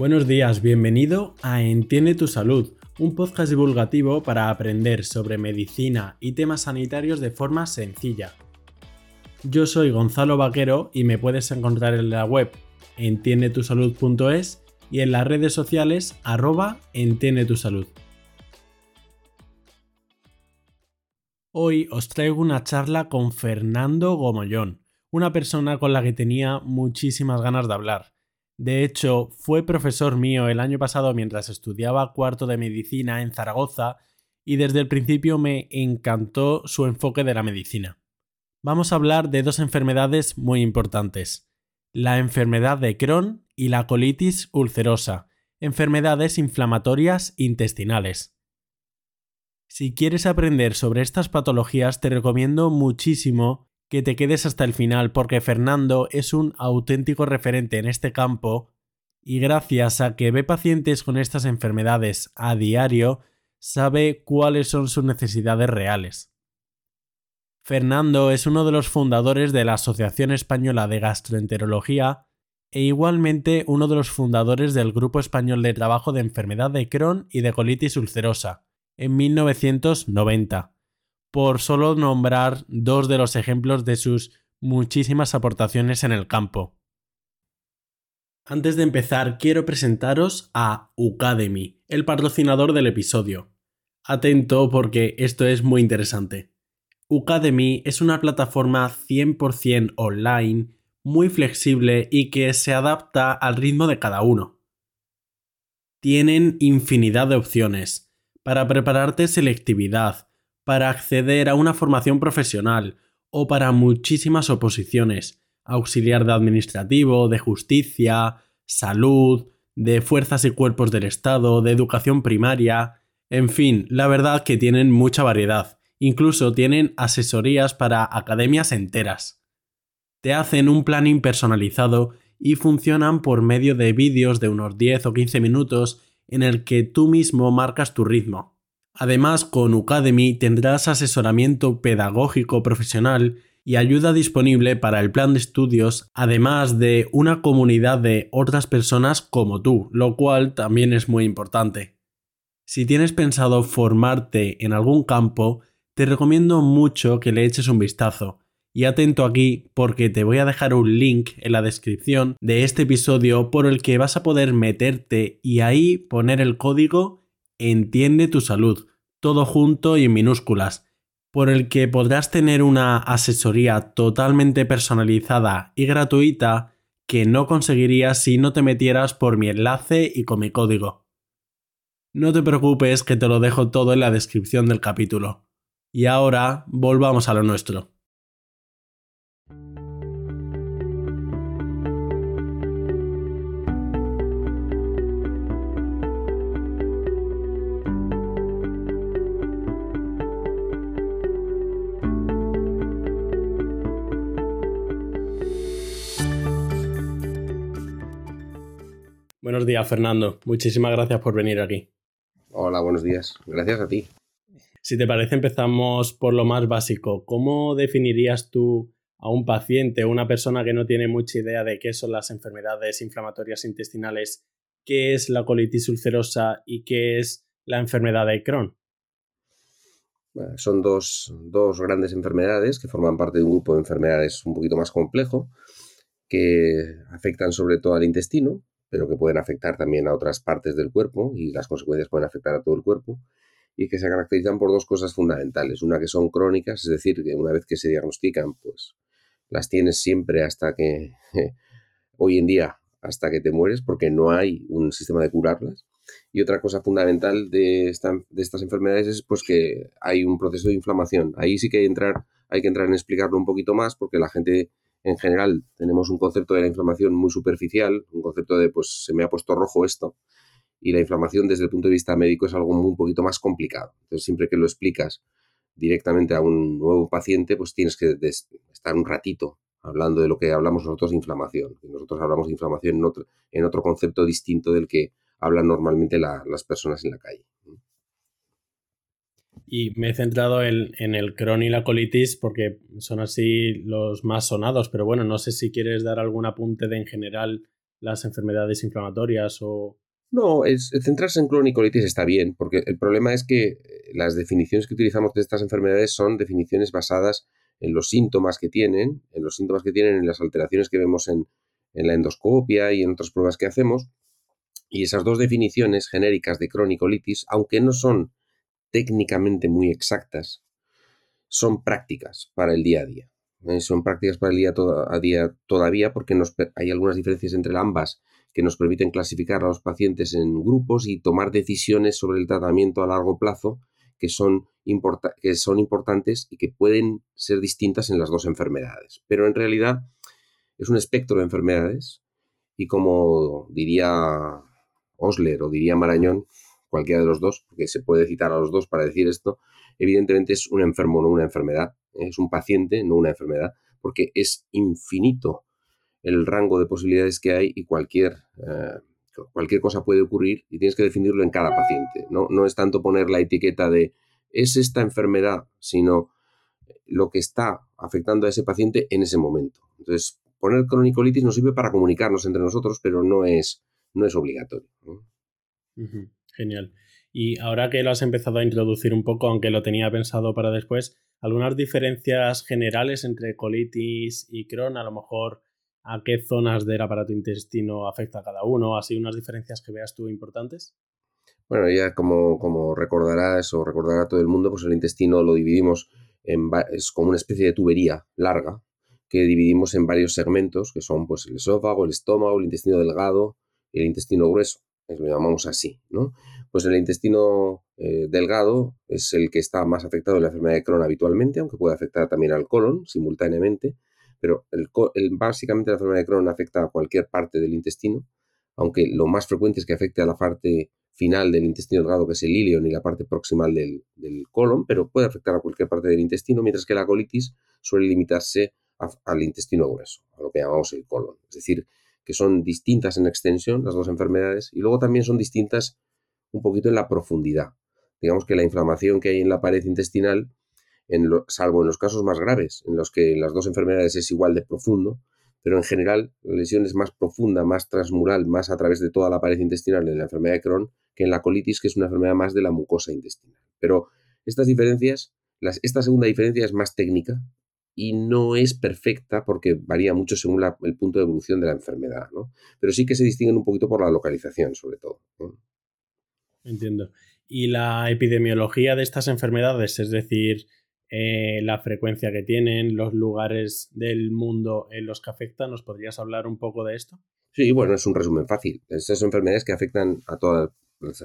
Buenos días, bienvenido a Entiende tu Salud, un podcast divulgativo para aprender sobre medicina y temas sanitarios de forma sencilla. Yo soy Gonzalo Vaquero y me puedes encontrar en la web entiendetusalud.es y en las redes sociales arroba entiende salud. Hoy os traigo una charla con Fernando Gomollón, una persona con la que tenía muchísimas ganas de hablar de hecho, fue profesor mío el año pasado mientras estudiaba cuarto de medicina en Zaragoza y desde el principio me encantó su enfoque de la medicina. Vamos a hablar de dos enfermedades muy importantes, la enfermedad de Crohn y la colitis ulcerosa, enfermedades inflamatorias intestinales. Si quieres aprender sobre estas patologías te recomiendo muchísimo que te quedes hasta el final porque Fernando es un auténtico referente en este campo y gracias a que ve pacientes con estas enfermedades a diario, sabe cuáles son sus necesidades reales. Fernando es uno de los fundadores de la Asociación Española de Gastroenterología e igualmente uno de los fundadores del Grupo Español de Trabajo de Enfermedad de Crohn y de Colitis Ulcerosa, en 1990 por solo nombrar dos de los ejemplos de sus muchísimas aportaciones en el campo. Antes de empezar, quiero presentaros a Ucademy, el patrocinador del episodio. Atento porque esto es muy interesante. Ucademy es una plataforma 100% online, muy flexible y que se adapta al ritmo de cada uno. Tienen infinidad de opciones para prepararte selectividad, para acceder a una formación profesional o para muchísimas oposiciones, auxiliar de administrativo, de justicia, salud, de fuerzas y cuerpos del Estado, de educación primaria, en fin, la verdad que tienen mucha variedad, incluso tienen asesorías para academias enteras. Te hacen un planning personalizado y funcionan por medio de vídeos de unos 10 o 15 minutos en el que tú mismo marcas tu ritmo. Además, con Ucademy tendrás asesoramiento pedagógico profesional y ayuda disponible para el plan de estudios, además de una comunidad de otras personas como tú, lo cual también es muy importante. Si tienes pensado formarte en algún campo, te recomiendo mucho que le eches un vistazo. Y atento aquí porque te voy a dejar un link en la descripción de este episodio por el que vas a poder meterte y ahí poner el código Entiende tu salud, todo junto y en minúsculas, por el que podrás tener una asesoría totalmente personalizada y gratuita que no conseguirías si no te metieras por mi enlace y con mi código. No te preocupes que te lo dejo todo en la descripción del capítulo. Y ahora volvamos a lo nuestro. Buenos días, Fernando. Muchísimas gracias por venir aquí. Hola, buenos días. Gracias a ti. Si te parece, empezamos por lo más básico. ¿Cómo definirías tú a un paciente o una persona que no tiene mucha idea de qué son las enfermedades inflamatorias intestinales, qué es la colitis ulcerosa y qué es la enfermedad de Crohn? son dos, dos grandes enfermedades que forman parte de un grupo de enfermedades un poquito más complejo que afectan sobre todo al intestino pero que pueden afectar también a otras partes del cuerpo y las consecuencias pueden afectar a todo el cuerpo y que se caracterizan por dos cosas fundamentales. Una que son crónicas, es decir, que una vez que se diagnostican, pues las tienes siempre hasta que, hoy en día, hasta que te mueres, porque no hay un sistema de curarlas. Y otra cosa fundamental de, de estas enfermedades es pues que hay un proceso de inflamación. Ahí sí que hay, entrar, hay que entrar en explicarlo un poquito más porque la gente en general tenemos un concepto de la inflamación muy superficial, un concepto de pues se me ha puesto rojo esto, y la inflamación desde el punto de vista médico es algo un poquito más complicado. Entonces siempre que lo explicas directamente a un nuevo paciente, pues tienes que estar un ratito hablando de lo que hablamos nosotros de inflamación. nosotros hablamos de inflamación en otro, en otro concepto distinto del que hablan normalmente las personas en la calle. Y me he centrado en, el Crohn y la colitis porque son así los más sonados, pero bueno, no sé si quieres dar algún apunte de en general las enfermedades inflamatorias o... No, es, centrarse en cronicolitis está bien, porque el problema es que las definiciones que utilizamos de estas enfermedades son definiciones basadas en los síntomas que tienen, en los síntomas que tienen, en las alteraciones que vemos en, en la endoscopia y en otras pruebas que hacemos. Y esas dos definiciones genéricas de cronicolitis, aunque no son técnicamente muy exactas, son prácticas para el día a día. ¿eh? Son prácticas para el día a día todavía porque hay algunas diferencias entre ambas que nos permiten clasificar a los pacientes en grupos y tomar decisiones sobre el tratamiento a largo plazo que son, que son importantes y que pueden ser distintas en las dos enfermedades. Pero en realidad es un espectro de enfermedades y como diría Osler o diría Marañón, cualquiera de los dos, porque se puede citar a los dos para decir esto, evidentemente es un enfermo, no una enfermedad, ¿eh? es un paciente, no una enfermedad, porque es infinito el rango de posibilidades que hay y cualquier, eh, cualquier cosa puede ocurrir y tienes que definirlo en cada paciente. ¿no? no es tanto poner la etiqueta de es esta enfermedad, sino lo que está afectando a ese paciente en ese momento. Entonces, poner cronicolitis nos sirve para comunicarnos entre nosotros, pero no es, no es obligatorio. Genial. Y ahora que lo has empezado a introducir un poco, aunque lo tenía pensado para después, algunas diferencias generales entre colitis y Crohn, a lo mejor a qué zonas del aparato intestino afecta cada uno, así unas diferencias que veas tú importantes. Bueno, ya como, como recordarás o recordará todo el mundo, pues el intestino lo dividimos en es como una especie de tubería larga que dividimos en varios segmentos, que son pues el esófago, el estómago, el intestino delgado y el intestino grueso lo llamamos así, ¿no? Pues el intestino eh, delgado es el que está más afectado en la enfermedad de Crohn habitualmente, aunque puede afectar también al colon simultáneamente, pero el, básicamente la enfermedad de Crohn afecta a cualquier parte del intestino, aunque lo más frecuente es que afecte a la parte final del intestino delgado, que es el ilion y la parte proximal del, del colon, pero puede afectar a cualquier parte del intestino, mientras que la colitis suele limitarse al intestino grueso, a lo que llamamos el colon. Es decir, que son distintas en extensión, las dos enfermedades, y luego también son distintas un poquito en la profundidad. Digamos que la inflamación que hay en la pared intestinal, en salvo en los casos más graves, en los que las dos enfermedades es igual de profundo, pero en general la lesión es más profunda, más transmural, más a través de toda la pared intestinal en la enfermedad de Crohn que en la colitis, que es una enfermedad más de la mucosa intestinal. Pero estas diferencias, esta segunda diferencia es más técnica, y no es perfecta porque varía mucho según el punto de evolución de la enfermedad, ¿no? Pero sí que se distinguen un poquito por la localización, sobre todo. Entiendo. ¿Y la epidemiología de estas enfermedades, es decir, eh, la frecuencia que tienen, los lugares del mundo en los que afectan, ¿nos podrías hablar un poco de esto? Sí, bueno, es un resumen fácil. Estas son enfermedades que afectan a todas,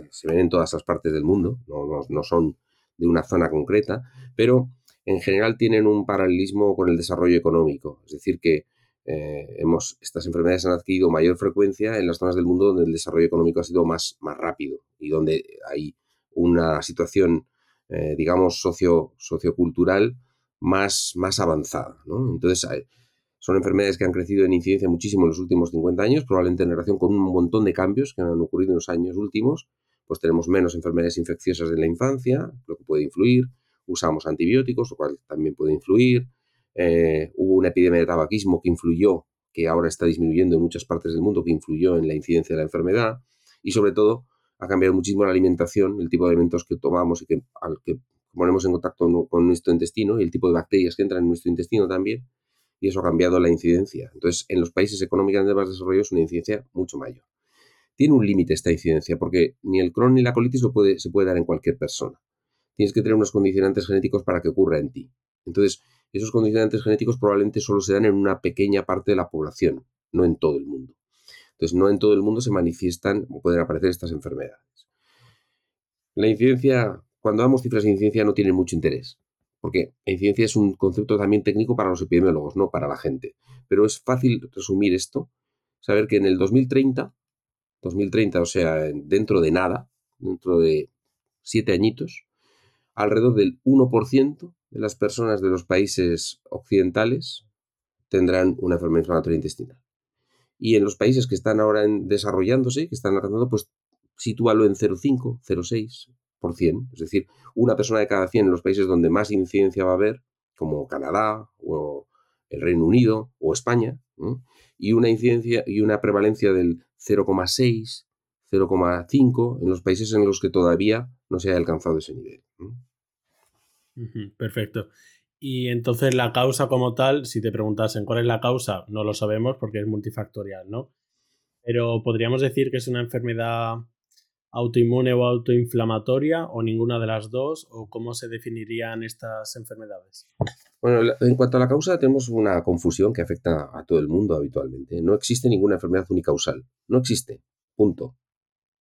se ven en todas las partes del mundo, no, no son de una zona concreta, pero en general tienen un paralelismo con el desarrollo económico. Es decir, que eh, hemos, estas enfermedades han adquirido mayor frecuencia en las zonas del mundo donde el desarrollo económico ha sido más, más rápido y donde hay una situación, eh, digamos, socio, sociocultural más, más avanzada. Entonces, son enfermedades que han crecido en incidencia muchísimo en los últimos 50 años, probablemente en relación con un montón de cambios que han ocurrido en los años últimos. Pues tenemos menos enfermedades infecciosas en la infancia, lo que puede influir usamos antibióticos, lo cual también puede influir. Eh, hubo una epidemia de tabaquismo que influyó, que ahora está disminuyendo en muchas partes del mundo, que influyó en la incidencia de la enfermedad. Y sobre todo, ha cambiado muchísimo la alimentación, el tipo de alimentos que tomamos y que, al que ponemos en contacto con nuestro intestino y el tipo de bacterias que entran en nuestro intestino también. Y eso ha cambiado la incidencia. Entonces, en los países económicamente más desarrollados, una incidencia mucho mayor. Tiene un límite esta incidencia, porque ni el Crohn ni la colitis puede, se puede dar en cualquier persona tienes que tener unos condicionantes genéticos para que ocurra en ti. Entonces, esos condicionantes genéticos probablemente solo se dan en una pequeña parte de la población, no en todo el mundo. Entonces, no en todo el mundo se manifiestan o pueden aparecer estas enfermedades. La incidencia, cuando damos cifras de incidencia, no tiene mucho interés, porque la incidencia es un concepto también técnico para los epidemiólogos, no para la gente. Pero es fácil resumir esto, saber que en el 2030, 2030, o sea, dentro de nada, dentro de siete añitos, alrededor del 1% de las personas de los países occidentales tendrán una enfermedad inflamatoria intestinal. Y en los países que están ahora desarrollándose, que están alcanzando, pues sitúalo en 0,5, 0,6%. Es decir, una persona de cada 100 en los países donde más incidencia va a haber, como Canadá o el Reino Unido o España, y una incidencia y una prevalencia del 0,6, 0,5 en los países en los que todavía no se haya alcanzado ese nivel. Perfecto. Y entonces la causa como tal, si te preguntasen cuál es la causa, no lo sabemos porque es multifactorial, ¿no? Pero podríamos decir que es una enfermedad autoinmune o autoinflamatoria o ninguna de las dos o cómo se definirían estas enfermedades. Bueno, en cuanto a la causa tenemos una confusión que afecta a todo el mundo habitualmente. No existe ninguna enfermedad unicausal. No existe. Punto.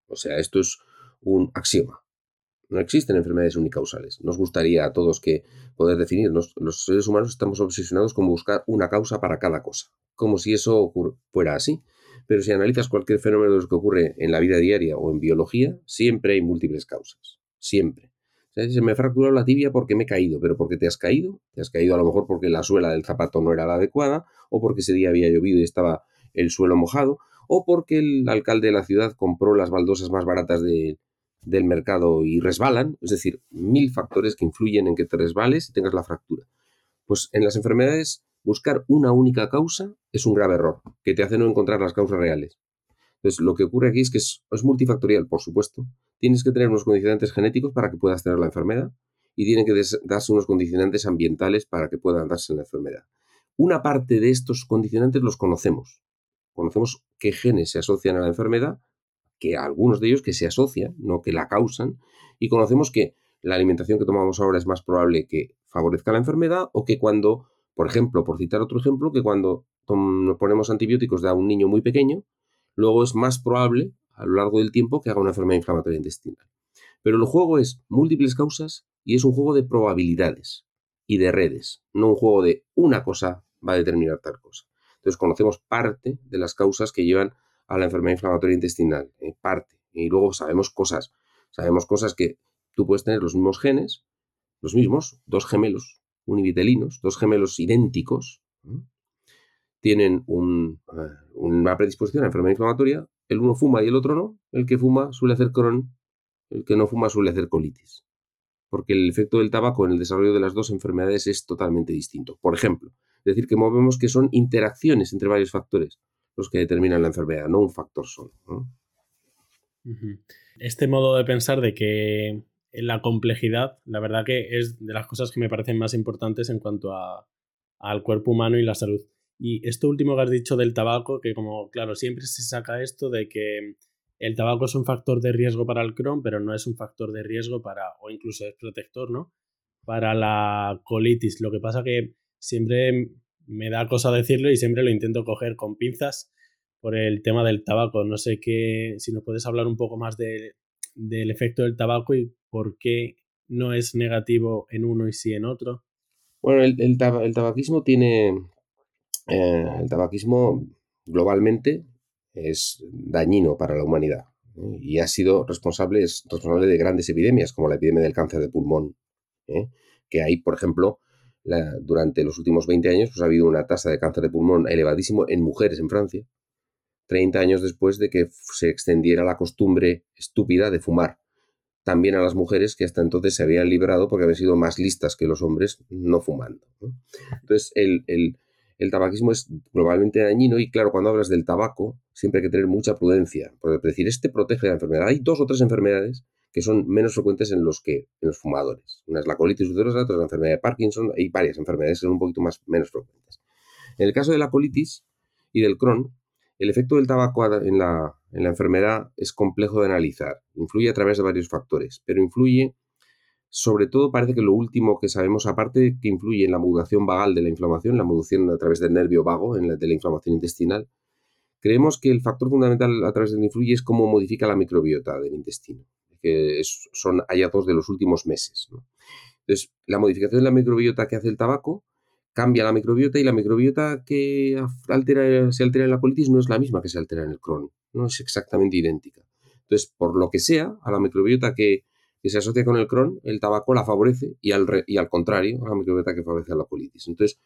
O sea, esto es un axioma. No existen enfermedades unicausales. Nos gustaría a todos que poder definir. los seres humanos estamos obsesionados con buscar una causa para cada cosa, como si eso fuera así. Pero si analizas cualquier fenómeno de los que ocurre en la vida diaria o en biología, siempre hay múltiples causas. Siempre. se me ha fracturado la tibia porque me he caído, pero porque te has caído. Te has caído a lo mejor porque la suela del zapato no era la adecuada, o porque ese día había llovido y estaba el suelo mojado, o porque el alcalde de la ciudad compró las baldosas más baratas de, del mercado y resbalan, es decir, mil factores que influyen en que te resbales y tengas la fractura. Pues en las enfermedades, buscar una única causa es un grave error, que te hace no encontrar las causas reales. Entonces, lo que ocurre aquí es que es, multifactorial, por supuesto. Tienes que tener unos condicionantes genéticos para que puedas tener la enfermedad y tienen que darse unos condicionantes ambientales para que puedan darse la enfermedad. Una parte de estos condicionantes los conocemos. Conocemos qué genes se asocian a la enfermedad que algunos de ellos que se asocian, no que la causan, y conocemos que la alimentación que tomamos ahora es más probable que favorezca la enfermedad o que cuando, por ejemplo, por citar otro ejemplo, que cuando nos ponemos antibióticos a un niño muy pequeño, luego es más probable a lo largo del tiempo que haga una enfermedad inflamatoria intestinal. Pero el juego es múltiples causas y es un juego de probabilidades y de redes, no un juego de una cosa va a determinar tal cosa. Entonces conocemos parte de las causas que llevan a la enfermedad inflamatoria intestinal, en parte. Y luego sabemos cosas. Sabemos cosas que tú puedes tener los mismos genes, los mismos, dos gemelos univitelinos, dos gemelos idénticos, tienen eh, una predisposición a enfermedad inflamatoria, el uno fuma y el otro no, el que fuma suele hacer Crohn, el que no fuma suele hacer colitis, porque el efecto del tabaco en el desarrollo de las dos enfermedades es totalmente distinto. Por ejemplo, es decir, que movemos que son interacciones entre varios factores los que determinan la enfermedad, no un factor solo. Este modo de pensar de que la complejidad, la verdad que es de las cosas que me parecen más importantes en cuanto a, al cuerpo humano y la salud. Y esto último que has dicho del tabaco, que como, claro, siempre se saca esto de que el tabaco es un factor de riesgo para el Crohn, pero no es un factor de riesgo para, o incluso es protector, ¿no? Para la colitis. Lo que pasa que siempre me da cosa decirlo y siempre lo intento coger con pinzas por el tema del tabaco. No sé qué, si nos puedes hablar un poco más del efecto del tabaco y por qué no es negativo en uno y sí en otro. Bueno, el, tabaquismo tiene. Eh, el tabaquismo globalmente es dañino para la humanidad ¿eh? y ha sido responsable, es responsable de grandes epidemias como la epidemia del cáncer de pulmón, ¿eh? que hay, por ejemplo, durante los últimos 20 años pues, ha habido una tasa de cáncer de pulmón elevadísimo en mujeres en Francia, 30 años después de que se extendiera la costumbre estúpida de fumar. También a las mujeres que hasta entonces se habían librado porque habían sido más listas que los hombres no fumando. Entonces, el, el, tabaquismo es globalmente dañino y claro, cuando hablas del tabaco, siempre hay que tener mucha prudencia. Porque decir, este protege la enfermedad. Hay dos o tres enfermedades que son menos frecuentes en los que en los fumadores. Una es la colitis ulcerosa, otra es la enfermedad de Parkinson, hay varias enfermedades que son un poquito más menos frecuentes. En el caso de la colitis y del Crohn, el efecto del tabaco en la, en la enfermedad es complejo de analizar. Influye a través de varios factores, pero influye, sobre todo parece que lo último que sabemos, aparte que influye en la modulación vagal de la inflamación, la modulación a través del nervio vago, en la, de la inflamación intestinal, creemos que el factor fundamental a través del que influye es cómo modifica la microbiota del intestino que son hallazgos de los últimos meses. Entonces, la modificación de la microbiota que hace el tabaco cambia la microbiota y la microbiota que altera, se altera en la colitis no es la misma que se altera en el Crohn, no es exactamente idéntica. Entonces, por lo que sea, a la microbiota que, se asocia con el Crohn, el tabaco la favorece y al, y al contrario, a la microbiota que favorece a la colitis. Entonces,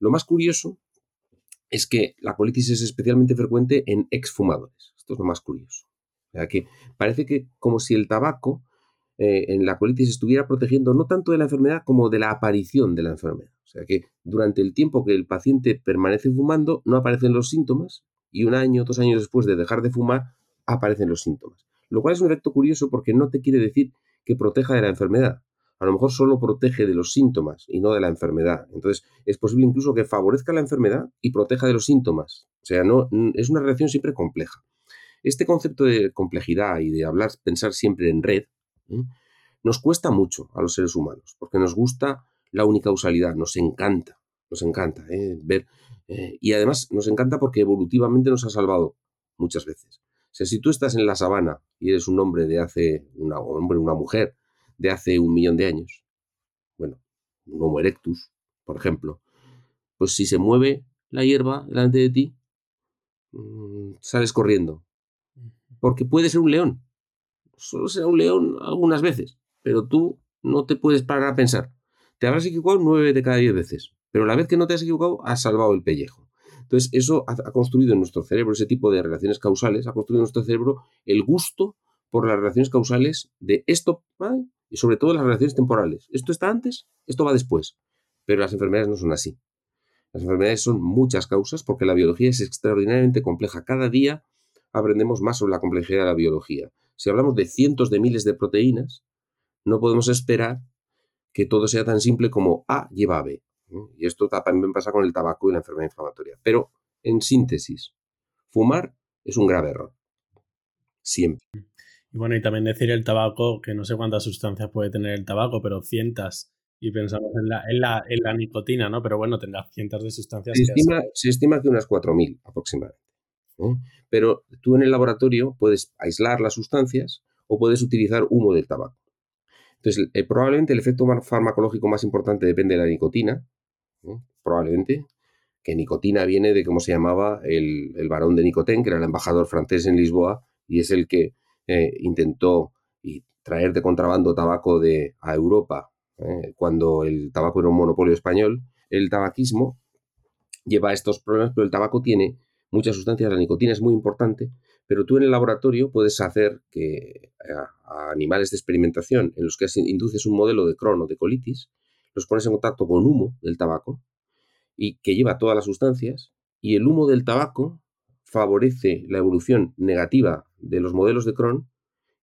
lo más curioso es que la colitis es especialmente frecuente en exfumadores. Esto es lo más curioso que parece que como si el tabaco eh, en la colitis estuviera protegiendo no tanto de la enfermedad como de la aparición de la enfermedad. O sea que durante el tiempo que el paciente permanece fumando no aparecen los síntomas y un año, dos años después de dejar de fumar aparecen los síntomas. Lo cual es un efecto curioso porque no te quiere decir que proteja de la enfermedad. A lo mejor solo protege de los síntomas y no de la enfermedad. Entonces, es posible incluso que favorezca la enfermedad y proteja de los síntomas. O sea, no, es una relación siempre compleja. Este concepto de complejidad y de hablar, pensar siempre en red, nos cuesta mucho a los seres humanos, porque nos gusta la unicausalidad, nos encanta, nos encanta ¿eh? ver. Eh, y además nos encanta porque evolutivamente nos ha salvado muchas veces. O sea, si tú estás en la sabana y eres un hombre de hace, una, hombre, una mujer de hace un millón de años, bueno, un Homo erectus, por ejemplo, pues si se mueve la hierba delante de ti, mm, sales corriendo. Porque puede ser un león. Solo será un león algunas veces, pero tú no te puedes parar a pensar. Te habrás equivocado nueve de cada diez veces, pero la vez que no te has equivocado, has salvado el pellejo. Entonces, eso ha, construido en nuestro cerebro, ese tipo de relaciones causales, ha construido en nuestro cerebro el gusto por las relaciones causales de esto, y sobre todo las relaciones temporales. Esto está antes, esto va después. Pero las enfermedades no son así. Las enfermedades son muchas causas porque la biología es extraordinariamente compleja. Cada día aprendemos más sobre la complejidad de la biología. Si hablamos de cientos de miles de proteínas, no podemos esperar que todo sea tan simple como A lleva a B. Y esto también pasa con el tabaco y la enfermedad inflamatoria. Pero, en síntesis, fumar es un grave error. Siempre. Y bueno, y también decir el tabaco, que no sé cuántas sustancias puede tener el tabaco, pero cientos. Y pensamos en la, en la, en la nicotina, ¿no? Pero bueno, tendrá cientos de sustancias. Se, estima, se estima, que unas 4.000 aproximadamente. Pero tú en el laboratorio puedes aislar las sustancias o puedes utilizar humo del tabaco. Entonces, eh, probablemente el efecto farmacológico más importante depende de la nicotina, probablemente, que nicotina viene de cómo se llamaba el, el barón de Nicotén, que era el embajador francés en Lisboa, y es el que eh, intentó traer de contrabando tabaco de, a Europa eh, cuando el tabaco era un monopolio español. El tabaquismo lleva estos problemas, pero el tabaco tiene muchas sustancias, la nicotina es muy importante, pero tú en el laboratorio puedes hacer que a, animales de experimentación en los que induces un modelo de crono de colitis, los pones en contacto con humo del tabaco y que lleva todas las sustancias y el humo del tabaco favorece la evolución negativa de los modelos de Crohn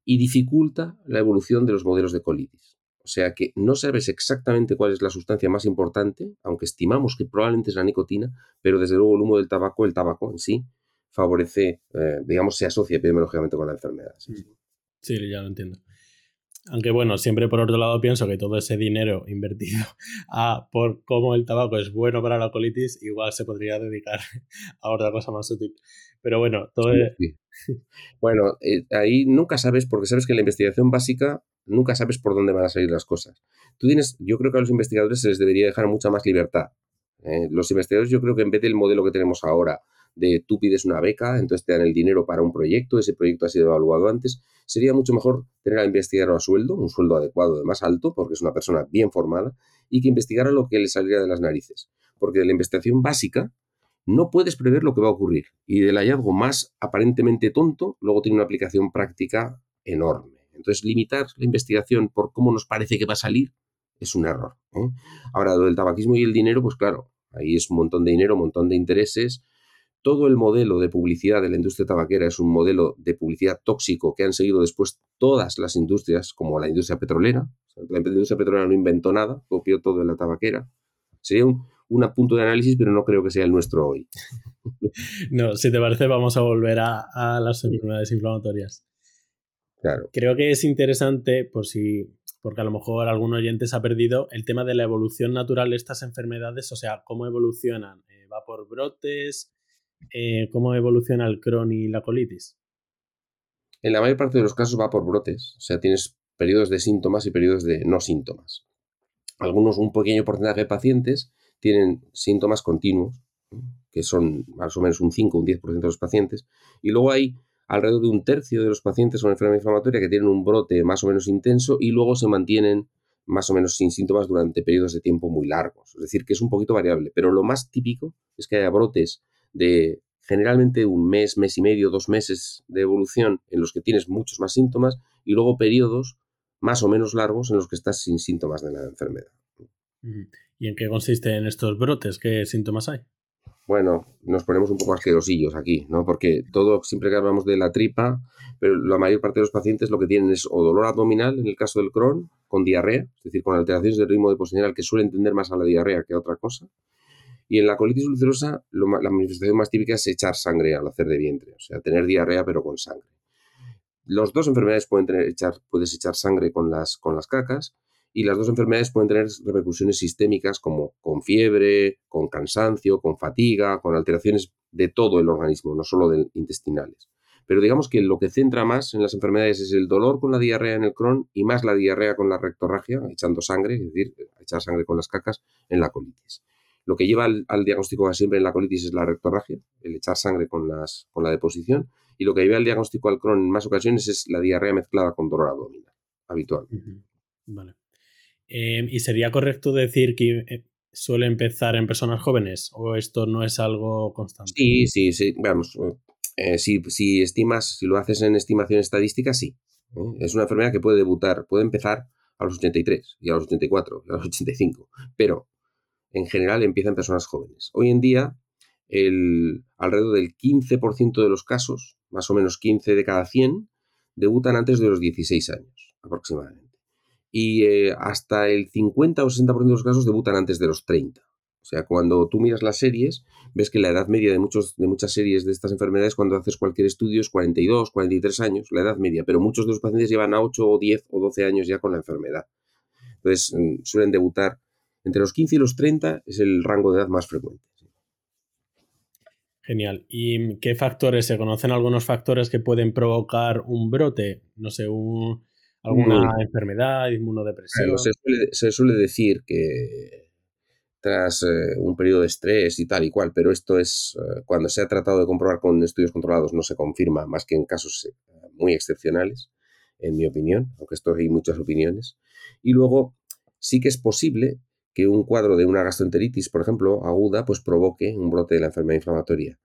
y dificulta la evolución de los modelos de colitis. O sea que no sabes exactamente cuál es la sustancia más importante, aunque estimamos que probablemente es la nicotina, pero desde luego el humo del tabaco, el tabaco en sí, favorece, eh, digamos, se asocia epidemiológicamente con la enfermedad. Sí, sí, ya lo entiendo. Aunque bueno, siempre por otro lado pienso que todo ese dinero invertido a por cómo el tabaco es bueno para la colitis, igual se podría dedicar a otra cosa más útil. Pero bueno, todo Bueno, eh, ahí nunca sabes, porque sabes que en la investigación básica nunca sabes por dónde van a salir las cosas. Tú tienes, yo creo que a los investigadores se les debería dejar mucha más libertad. ¿eh? los investigadores yo creo que en vez del modelo que tenemos ahora, de tú pides una beca, entonces te dan el dinero para un proyecto, ese proyecto ha sido evaluado antes, sería mucho mejor tener al investigador a sueldo, un sueldo adecuado de más alto, porque es una persona bien formada, y que investigara lo que le saliera de las narices. Porque de la investigación básica no puedes prever lo que va a ocurrir. Y del hallazgo más aparentemente tonto, luego tiene una aplicación práctica enorme. Entonces, limitar la investigación por cómo nos parece que va a salir es un error. ¿eh? Ahora, lo del tabaquismo y el dinero, pues claro, ahí es un montón de dinero, un montón de intereses, todo el modelo de publicidad de la industria tabaquera es un modelo de publicidad tóxico que han seguido después todas las industrias, como la industria petrolera. La industria petrolera no inventó nada, copió todo de la tabaquera. Sería un, un punto de análisis, pero no creo que sea el nuestro hoy. no, si te parece, vamos a volver a, a las enfermedades inflamatorias. Claro. Creo que es interesante, por si, porque a lo mejor algún oyente se ha perdido, el tema de la evolución natural de estas enfermedades, o sea, cómo evolucionan. Eh, ¿Va por brotes? Eh, cómo evoluciona el Crohn y la colitis? En la mayor parte de los casos va por brotes, o sea, tienes periodos de síntomas y periodos de no síntomas. Algunos, un pequeño porcentaje de pacientes tienen síntomas continuos, que son más o menos un 5 o un 10% de los pacientes, y luego hay alrededor de un tercio de los pacientes con enfermedad inflamatoria que tienen un brote más o menos intenso y luego se mantienen más o menos sin síntomas durante periodos de tiempo muy largos. Es decir, que es un poquito variable, pero lo más típico es que haya brotes de generalmente un mes, mes y medio, dos meses de evolución en los que tienes muchos más síntomas y luego periodos más o menos largos en los que estás sin síntomas de la enfermedad. ¿Y en qué consisten estos brotes? ¿Qué síntomas hay? Bueno, nos ponemos un poco asquerosillos aquí, ¿no? Porque todo, siempre que hablamos de la tripa, pero la mayor parte de los pacientes lo que tienen es o dolor abdominal, en el caso del Crohn, con diarrea, es decir, con alteraciones del ritmo deposicional que suelen tender más a la diarrea que a otra cosa. Y en la colitis ulcerosa, la manifestación más típica es echar sangre al hacer de vientre, o sea, tener diarrea pero con sangre. Los dos enfermedades pueden tener, echar, puedes echar sangre con las, con las cacas y las dos enfermedades pueden tener repercusiones sistémicas como con fiebre, con cansancio, con fatiga, con alteraciones de todo el organismo, no solo de intestinales. Pero digamos que lo que centra más en las enfermedades es el dolor con la diarrea en el Crohn y más la diarrea con la rectorragia, echando sangre, es decir, echar sangre con las cacas en la colitis. Lo que lleva al, diagnóstico siempre en la colitis es la rectorragia, el echar sangre con, las, con la deposición, y lo que lleva al diagnóstico al Crohn en más ocasiones es la diarrea mezclada con dolor abdominal, habitual. Vale. Em, ¿Y sería correcto decir que eh, suele empezar en personas jóvenes o esto no es algo constante? Sí, sí, sí. Vamos, eh, si, estimas, si lo haces en estimación estadística, sí. ¿eh? Es una enfermedad que puede debutar, puede empezar a los 83 y a los 84 y a los 85, pero en general empieza en personas jóvenes. Hoy en día, el, alrededor del 15% de los casos, más o menos 15 de cada 100, debutan antes de los 16 años aproximadamente. Y eh, hasta el 50 o 60% de los casos debutan antes de los 30. O sea, cuando tú miras las series, ves que la edad media de, muchos, de muchas series de estas enfermedades, cuando haces cualquier estudio, es 42, 43 años, la edad media, pero muchos de los pacientes llevan a 8 o 10 o 12 años ya con la enfermedad. Entonces, mm, suelen debutar entre los 15 y los 30, es el rango de edad más frecuente. Genial. ¿Y qué factores? ¿Se conocen algunos factores que pueden provocar un brote? No sé, alguna enfermedad, inmunodepresión. se, suele, decir que tras eh, un periodo de estrés y tal y cual, pero esto es, eh, cuando se ha tratado de comprobar con estudios controlados, no se confirma más que en casos eh, muy excepcionales, en mi opinión, aunque esto hay muchas opiniones. Y luego sí que es posible que un cuadro de una gastroenteritis, por ejemplo, aguda, pues provoque un brote de la enfermedad inflamatoria.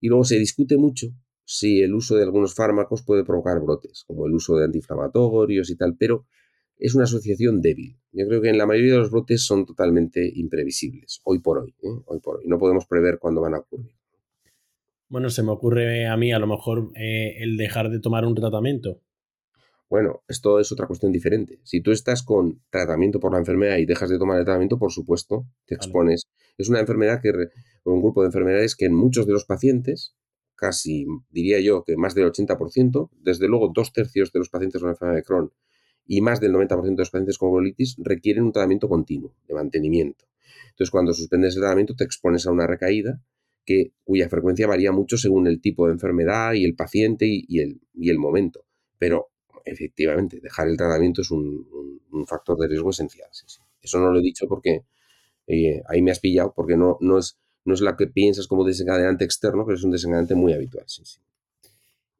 Y luego se discute mucho si el uso de algunos fármacos puede provocar brotes, como el uso de antiinflamatorios y tal, pero es una asociación débil. Yo creo que en la mayoría de los brotes son totalmente imprevisibles, hoy por hoy, ¿eh? hoy por hoy. No podemos prever cuándo van a ocurrir. Bueno, se me ocurre a mí a lo mejor eh, el dejar de tomar un tratamiento. Bueno, esto es otra cuestión diferente. Si tú estás con tratamiento por la enfermedad y dejas de tomar el tratamiento, por supuesto, te expones. Es una enfermedad que, o un grupo de enfermedades que en muchos de los pacientes, casi diría yo que más del 80%, desde luego dos tercios de los pacientes con enfermedad de Crohn y más del 90% de los pacientes con colitis requieren un tratamiento continuo, de mantenimiento. Entonces, cuando suspendes el tratamiento, te expones a una recaída que, cuya frecuencia varía mucho según el tipo de enfermedad y el paciente y, el, y el momento. Pero efectivamente, dejar el tratamiento es un, factor de riesgo esencial. Eso no lo he dicho porque eh, ahí me has pillado, porque no, no, es, no es la que piensas como desencadenante externo, pero es un desencadenante muy habitual.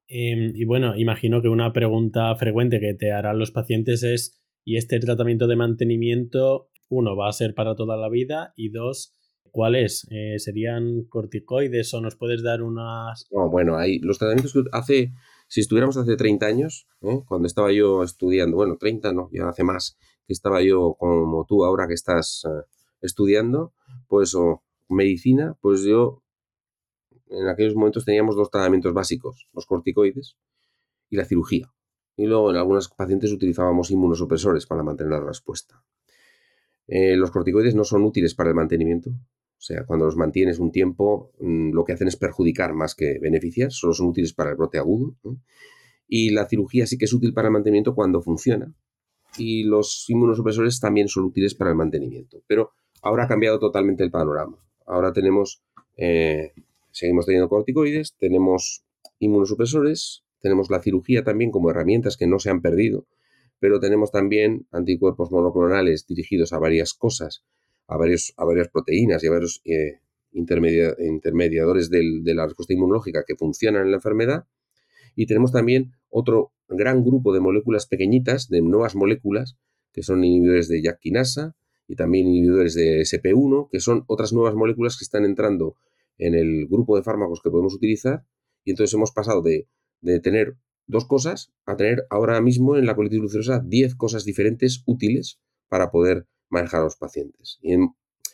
Em, y bueno, imagino que una pregunta frecuente que te harán los pacientes es, ¿y este tratamiento de mantenimiento, uno, va a ser para toda la vida? Y dos, ¿cuál es? Eh, ¿Serían corticoides o nos puedes dar unas...? bueno, hay los tratamientos que hace si estuviéramos hace 30 años, ¿eh? cuando estaba yo estudiando, bueno, 30 no, ya hace más, que estaba yo como tú ahora que estás eh, estudiando, pues o medicina, pues yo en aquellos momentos teníamos dos tratamientos básicos, los corticoides y la cirugía. Y luego en algunos pacientes utilizábamos inmunosupresores para mantener la respuesta. Eh, los corticoides no son útiles para el mantenimiento, o sea, cuando los mantienes un tiempo, mm, lo que hacen es perjudicar más que beneficiar, solo son útiles para el brote agudo. Y la cirugía sí que es útil para el mantenimiento cuando funciona. Y los inmunosupresores también son útiles para el mantenimiento. Pero ahora ha cambiado totalmente el panorama. Ahora tenemos, eh, seguimos teniendo corticoides, tenemos inmunosupresores, tenemos la cirugía también como herramientas que no se han perdido, pero tenemos también anticuerpos monoclonales dirigidos a varias cosas a, varios, a varias proteínas y a varios eh, intermediadores de la respuesta inmunológica que funcionan en la enfermedad. Y tenemos también otro gran grupo de moléculas pequeñitas, de nuevas moléculas, que son inhibidores de JAK quinasa y también inhibidores de SP1, que son otras nuevas moléculas que están entrando en el grupo de fármacos que podemos utilizar. Y entonces hemos pasado de, de tener dos cosas a tener ahora mismo en la colitis ulcerosa 10 cosas diferentes útiles para poder manejar a los pacientes. Y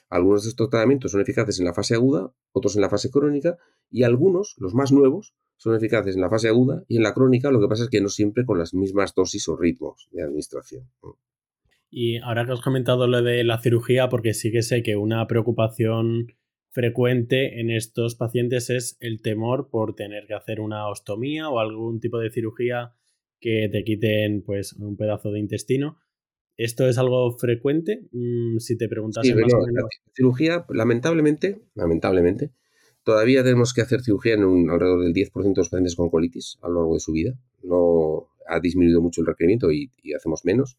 algunos de estos tratamientos son eficaces en la fase aguda, otros en la fase crónica, y algunos, los más nuevos, son eficaces en la fase aguda y en la crónica, lo que pasa es que no siempre con las mismas dosis o ritmos de administración. Y ahora que has comentado lo de la cirugía, porque sí que sé que una preocupación frecuente en estos pacientes es el temor por tener que hacer una ostomía o algún tipo de cirugía que te quiten pues un pedazo de intestino. ¿Esto es algo frecuente? Mm, si te preguntas más La cirugía, lamentablemente, lamentablemente, todavía tenemos que hacer cirugía en un, alrededor del 10% de los pacientes con colitis a lo largo de su vida. No ha disminuido mucho el requerimiento y, hacemos menos.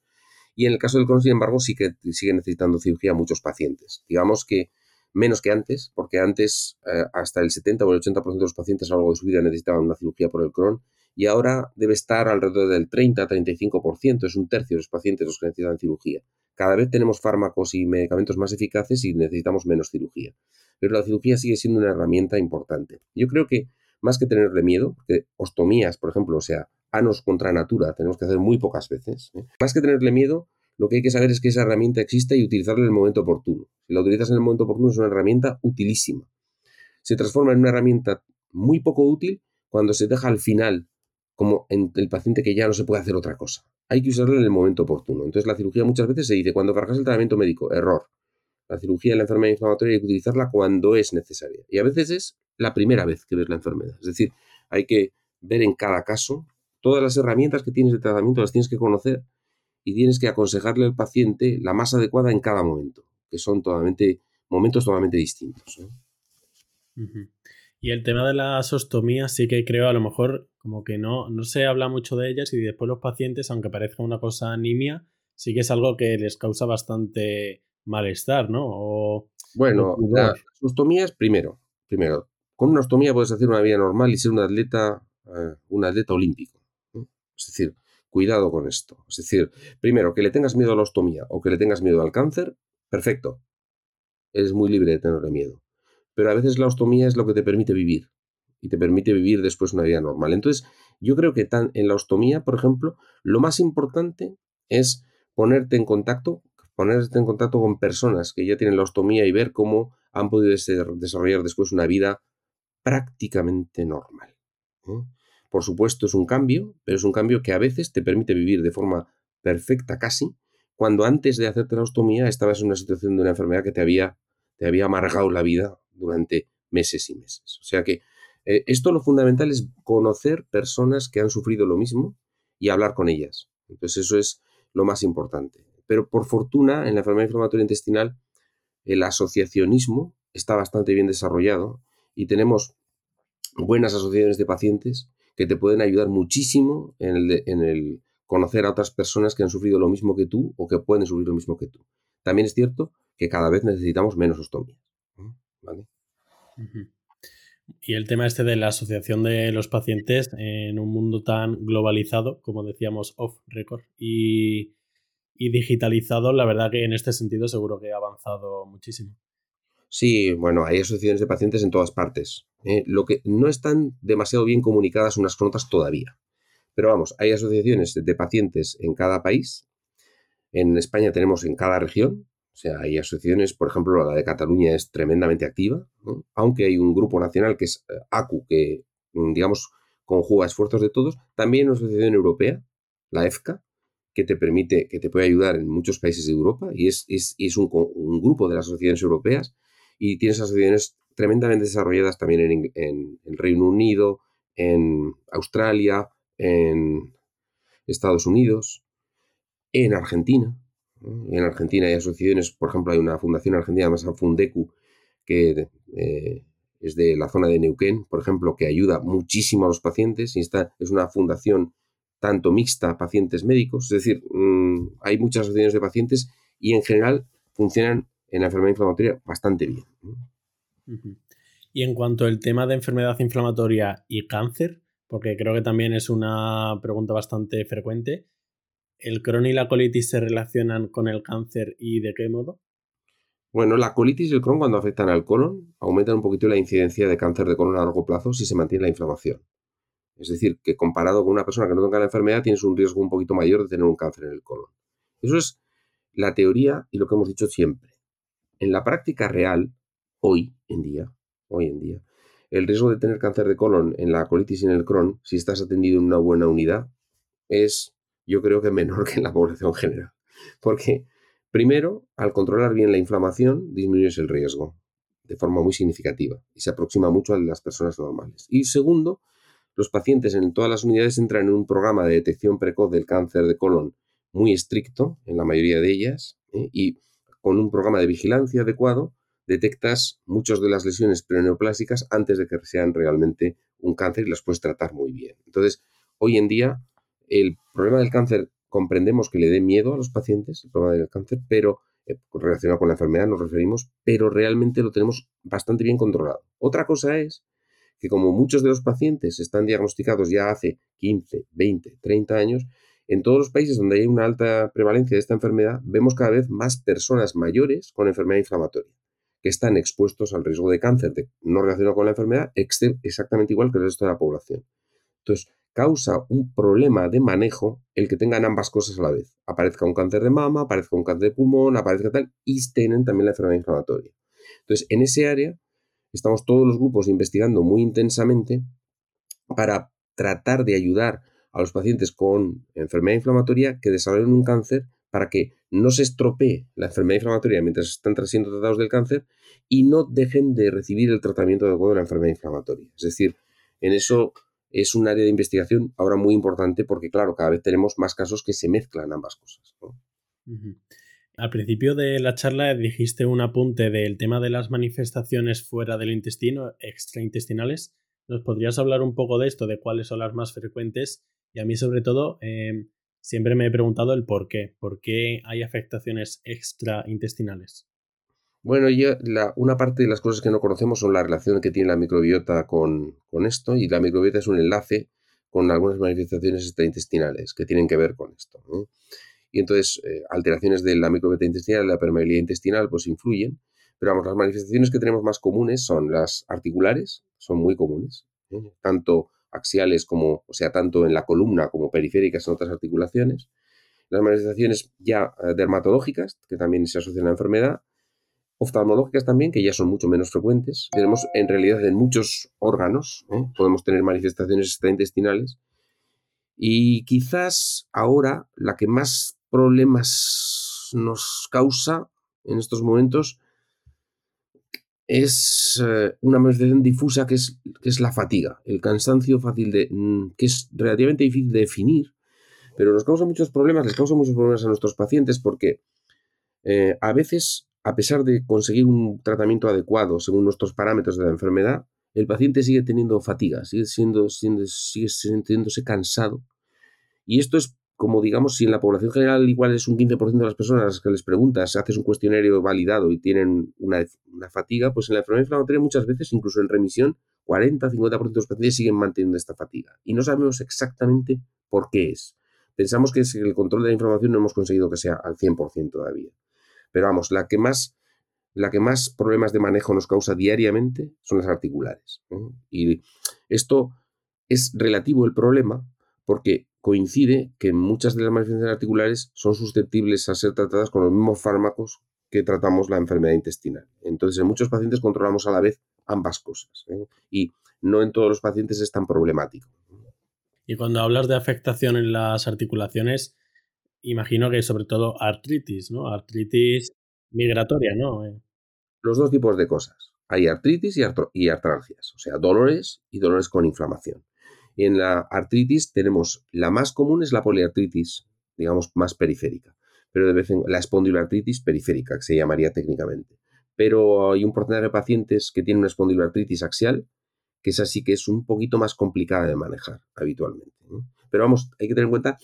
Y en el caso del Crohn, sin embargo, sí que sigue necesitando cirugía muchos pacientes. Digamos que menos que antes, porque antes eh, hasta el 70 o el 80% de los pacientes a lo largo de su vida necesitaban una cirugía por el Crohn y ahora debe estar alrededor del 30-35%, es un tercio de los pacientes los que necesitan cirugía. Cada vez tenemos fármacos y medicamentos más eficaces y necesitamos menos cirugía. Pero la cirugía sigue siendo una herramienta importante. Yo creo que más que tenerle miedo, porque ostomías, por ejemplo, o sea, anos contra natura, tenemos que hacer muy pocas veces. ¿eh? Más que tenerle miedo, lo que hay que saber es que esa herramienta existe y utilizarla en el momento oportuno. Si la utilizas en el momento oportuno es una herramienta utilísima. Se transforma en una herramienta muy poco útil cuando se deja al final como en el paciente que ya no se puede hacer otra cosa. Hay que usarla en el momento oportuno. Entonces la cirugía muchas veces se dice cuando fracasa el tratamiento médico, error. La cirugía de la enfermedad inflamatoria hay que utilizarla cuando es necesaria. Y a veces es la primera vez que ves la enfermedad. Es decir, hay que ver en cada caso todas las herramientas que tienes de tratamiento, las tienes que conocer y tienes que aconsejarle al paciente la más adecuada en cada momento, que son totalmente, momentos totalmente distintos. Y el tema de las ostomías sí que creo a lo mejor como que no, no se habla mucho de ellas y después los pacientes, aunque parezca una cosa anemia, sí que es algo que les causa bastante malestar, ¿no? bueno, las ostomías, primero, primero, con una ostomía puedes hacer una vida normal y ser un atleta, eh, un atleta olímpico. Es decir, cuidado con esto. Es decir, primero, que le tengas miedo a la ostomía o que le tengas miedo al cáncer, perfecto. Eres muy libre de tenerle miedo pero a veces la ostomía es lo que te permite vivir y te permite vivir después una vida normal. Entonces, yo creo que en la ostomía, por ejemplo, lo más importante es ponerte en contacto, ponerte en contacto con personas que ya tienen la ostomía y ver cómo han podido desarrollar después una vida prácticamente normal. ¿eh? Por supuesto, es un cambio, pero es un cambio que a veces te permite vivir de forma perfecta casi, cuando antes de hacerte la ostomía estabas en una situación de una enfermedad que te había, te había amargado la vida durante meses y meses. O sea que eh, esto lo fundamental es conocer personas que han sufrido lo mismo y hablar con ellas. Entonces eso es lo más importante. Pero por fortuna, en la enfermedad inflamatoria intestinal, el asociacionismo está bastante bien desarrollado y tenemos buenas asociaciones de pacientes que te pueden ayudar muchísimo en el, en el conocer a otras personas que han sufrido lo mismo que tú o que pueden sufrir lo mismo que tú. También es cierto que cada vez necesitamos menos ostomías. Y el tema este de la asociación de los pacientes en un mundo tan globalizado, como decíamos, off record, y, digitalizado, la verdad que en este sentido seguro que ha avanzado muchísimo. Sí, bueno, hay asociaciones de pacientes en todas partes. ¿eh? Lo que no están demasiado bien comunicadas unas con otras todavía. Pero vamos, hay asociaciones de pacientes en cada país. En España tenemos en cada región, o sea, hay asociaciones, por ejemplo, la de Cataluña es tremendamente activa, aunque hay un grupo nacional que es eh, ACU, que, mm, digamos, conjuga esfuerzos de todos. También una asociación europea, la EFCA, que te permite, que te puede ayudar en muchos países de Europa y es, es, un, grupo de las asociaciones europeas y tienes asociaciones tremendamente desarrolladas también en, en, Reino Unido, en Australia, en Estados Unidos, en Argentina. En Argentina hay asociaciones, por ejemplo, hay una fundación argentina llamada Fundecu, que eh, es de la zona de Neuquén, por ejemplo, que ayuda muchísimo a los pacientes y esta es una fundación tanto mixta pacientes médicos, es decir, mm, hay muchas asociaciones de pacientes y en general funcionan en la enfermedad inflamatoria bastante bien. Y en cuanto al tema de enfermedad inflamatoria y cáncer, porque creo que también es una pregunta bastante frecuente, ¿El Crohn y la colitis se relacionan con el cáncer y de qué modo? Bueno, la colitis y el Crohn cuando afectan al colon aumentan un poquito la incidencia de cáncer de colon a largo plazo si se mantiene la inflamación. Es decir, que comparado con una persona que no tenga la enfermedad tienes un riesgo un poquito mayor de tener un cáncer en el colon. Eso es la teoría y lo que hemos dicho siempre. En la práctica real, hoy en día, hoy en día, el riesgo de tener cáncer de colon en la colitis y en el Crohn, si estás atendido en una buena unidad, es yo creo que menor que en la población general. Porque, primero, al controlar bien la inflamación, disminuyes el riesgo de forma muy significativa y se aproxima mucho a las personas normales. Y segundo, los pacientes en todas las unidades entran en un programa de detección precoz del cáncer de colon muy estricto, en la mayoría de ellas, ¿eh? y con un programa de vigilancia adecuado detectas muchas de las lesiones preneoplásicas antes de que sean realmente un cáncer y las puedes tratar muy bien. Entonces, hoy en día, el problema del cáncer comprendemos que le dé miedo a los pacientes, el problema del cáncer, pero eh, relacionado con la enfermedad nos referimos, pero realmente lo tenemos bastante bien controlado. Otra cosa es que como muchos de los pacientes están diagnosticados ya hace 15, 20, 30 años, en todos los países donde hay una alta prevalencia de esta enfermedad, vemos cada vez más personas mayores con enfermedad inflamatoria que están expuestos al riesgo de cáncer de, no relacionado con la enfermedad, exactamente igual que el resto de la población. Entonces, causa un problema de manejo el que tengan ambas cosas a la vez. Aparezca un cáncer de mama, aparezca un cáncer de pulmón, aparezca tal, y tienen también la enfermedad inflamatoria. Entonces, en ese área estamos todos los grupos investigando muy intensamente para tratar de ayudar a los pacientes con enfermedad inflamatoria que desarrollen un cáncer para que no se estropee la enfermedad inflamatoria mientras están siendo tratados del cáncer y no dejen de recibir el tratamiento adecuado de la enfermedad inflamatoria. Es decir, en eso es un área de investigación ahora muy importante porque, claro, cada vez tenemos más casos que se mezclan ambas cosas. Al principio de la charla dijiste un apunte del tema de las manifestaciones fuera del intestino, extraintestinales. ¿Nos podrías hablar un poco de esto, de cuáles son las más frecuentes? Y a mí, sobre todo, em, siempre me he preguntado el por qué. ¿Por qué hay afectaciones extraintestinales? Bueno, una parte de las cosas que no conocemos son la relación que tiene la microbiota con, esto, y la microbiota es un enlace con algunas manifestaciones extraintestinales que tienen que ver con esto. Y entonces, eh, alteraciones de la microbiota intestinal, la permeabilidad intestinal, pues influyen. Pero vamos, las manifestaciones que tenemos más comunes son las articulares, son muy comunes, ¿eh? tanto axiales como, o sea, tanto en la columna como periféricas en otras articulaciones. Las manifestaciones ya eh, dermatológicas, que también se asocian a la enfermedad. Oftalmológicas también, que ya son mucho menos frecuentes. Tenemos en realidad en muchos órganos, ¿eh? podemos tener manifestaciones extraintestinales. Y quizás ahora la que más problemas nos causa en estos momentos es eh, una manifestación difusa que es, que es, la fatiga, el cansancio fácil de. Mm, que es relativamente difícil de definir, pero nos causa muchos problemas, les causa muchos problemas a nuestros pacientes porque eh, a veces, a pesar de conseguir un tratamiento adecuado según nuestros parámetros de la enfermedad, el paciente sigue teniendo fatiga, sigue, siendo, sigue sintiéndose cansado. Y esto es como digamos, si en la población general igual es un 15% de las personas a las que les preguntas, haces un cuestionario validado y tienen una, fatiga, pues en la enfermedad inflamatoria muchas veces, incluso en remisión, 40-50% de los pacientes siguen manteniendo esta fatiga. Y no sabemos exactamente por qué es. Pensamos que es el control de la inflamación no hemos conseguido que sea al 100% todavía. Pero vamos, la que más la que más problemas de manejo nos causa diariamente son las articulares. Y esto es relativo el problema porque coincide que muchas de las manifestaciones articulares son susceptibles a ser tratadas con los mismos fármacos que tratamos la enfermedad intestinal. Entonces, en muchos pacientes controlamos a la vez ambas cosas ¿eh? y no en todos los pacientes es tan problemático. Y cuando hablas de afectación en las articulaciones, imagino que sobre todo artritis, ¿no? Artritis migratoria, ¿no? Eh. Los dos tipos de cosas. Hay artritis y, y artralgias, o sea, dolores y dolores con inflamación. En la artritis tenemos la más común es la poliartritis, digamos, más periférica, pero de vez en la espondiloartritis periférica, que se llamaría técnicamente. Pero hay un porcentaje de pacientes que tienen una espondiloartritis axial, que es así que es un poquito más complicada de manejar habitualmente. Pero vamos, hay que tener en cuenta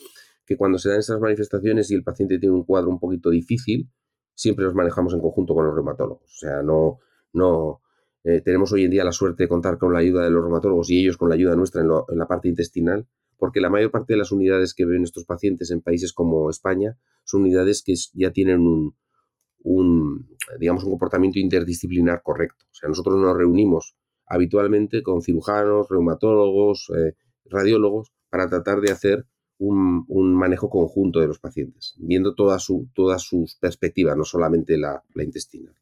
que cuando se dan estas manifestaciones y el paciente tiene un cuadro un poquito difícil, siempre los manejamos en conjunto con los reumatólogos. O sea, no, no, eh, tenemos hoy en día la suerte de contar con la ayuda de los reumatólogos y ellos con la ayuda nuestra en, la parte intestinal, porque la mayor parte de las unidades que ven estos pacientes en países como España son unidades que ya tienen un, digamos, un comportamiento interdisciplinar correcto. O sea, nosotros nos reunimos habitualmente con cirujanos, reumatólogos, eh, radiólogos, para tratar de hacer un, manejo conjunto de los pacientes, viendo todas sus perspectivas, no solamente la, intestinal.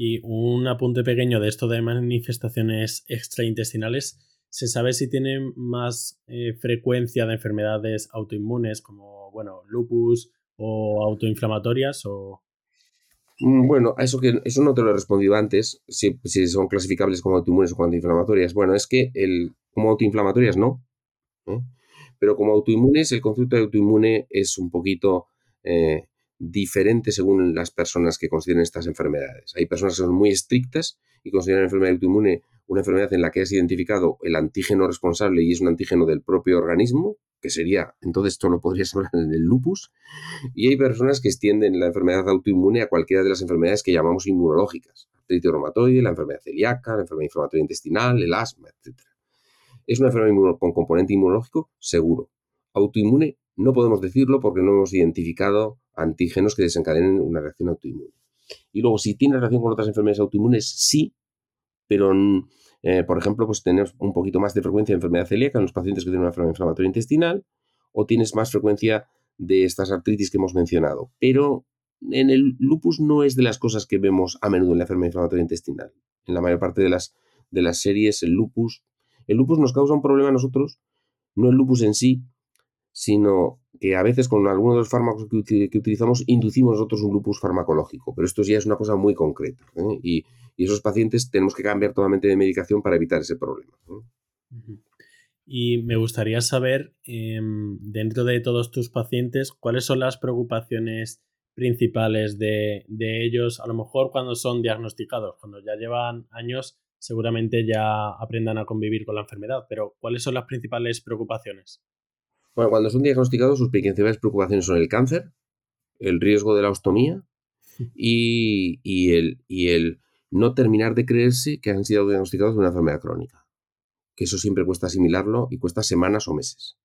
Y un apunte pequeño de esto de manifestaciones extraintestinales, ¿se sabe si tienen más eh, frecuencia de enfermedades autoinmunes como, bueno, lupus o autoinflamatorias o... Mm, bueno, eso que eso no te lo he respondido antes, si, son clasificables como autoinmunes o como autoinflamatorias. Bueno, es que el, como autoinflamatorias no, ¿eh? pero como autoinmunes, el concepto de autoinmune es un poquito eh, diferente según las personas que consideren estas enfermedades. Hay personas que son muy estrictas y consideran enfermedad autoinmune una enfermedad en la que has identificado el antígeno responsable y es un antígeno del propio organismo, que sería, entonces esto lo podrías hablar en el lupus, y hay personas que extienden la enfermedad autoinmune a cualquiera de las enfermedades que llamamos inmunológicas, artritis reumatoide, la enfermedad celíaca, la enfermedad inflamatoria intestinal, el asma, etc. ¿Es una enfermedad con componente inmunológico? Seguro. Autoinmune no podemos decirlo porque no hemos identificado antígenos que desencadenen una reacción autoinmune. Y luego, si tiene relación con otras enfermedades autoinmunes, sí, pero eh, por ejemplo, pues tenemos un poquito más de frecuencia de enfermedad celíaca en los pacientes que tienen una enfermedad inflamatoria intestinal, o tienes más frecuencia de estas artritis que hemos mencionado. Pero en el lupus no es de las cosas que vemos a menudo en la enfermedad inflamatoria intestinal. En la mayor parte de las, de las series, el lupus. El lupus nos causa un problema a nosotros, no el lupus en sí, sino que a veces con algunos de los fármacos que, utilizamos inducimos nosotros un lupus farmacológico, pero esto ya es una cosa muy concreta. ¿eh? Y, esos pacientes tenemos que cambiar totalmente de medicación para evitar ese problema. Y me gustaría saber, em, dentro de todos tus pacientes, cuáles son las preocupaciones principales de, de ellos, a lo mejor cuando son diagnosticados, cuando ya llevan años, seguramente ya aprendan a convivir con la enfermedad, pero ¿cuáles son las principales preocupaciones? Cuando son diagnosticados, sus principales preocupaciones son el cáncer, el riesgo de la ostomía y, el, no terminar de creerse que han sido diagnosticados de una enfermedad crónica. Que eso siempre cuesta asimilarlo y cuesta semanas o meses.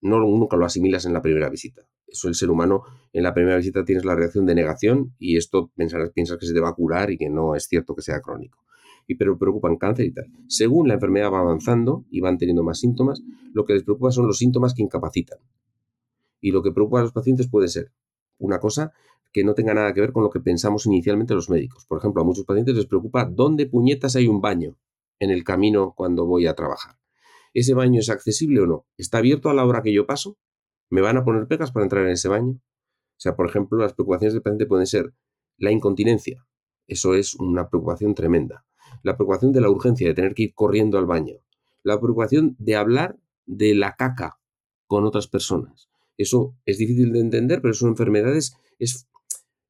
No, nunca lo asimilas en la primera visita. Eso el ser humano en la primera visita tienes la reacción de negación y esto piensas que se te va a curar y que no es cierto que sea crónico y pero preocupan cáncer y tal. Según la enfermedad va avanzando y van teniendo más síntomas, lo que les preocupa son los síntomas que incapacitan. Y lo que preocupa a los pacientes puede ser una cosa que no tenga nada que ver con lo que pensamos inicialmente los médicos. Por ejemplo, a muchos pacientes les preocupa dónde puñetas hay un baño en el camino cuando voy a trabajar. ¿Ese baño es accesible o no? ¿Está abierto a la hora que yo paso? ¿Me van a poner pegas para entrar en ese baño? O sea, por ejemplo, las preocupaciones del paciente pueden ser la incontinencia. Eso es una preocupación tremenda la preocupación de la urgencia de tener que ir corriendo al baño, la preocupación de hablar de la caca con otras personas. Eso es difícil de entender, pero son enfermedades, es,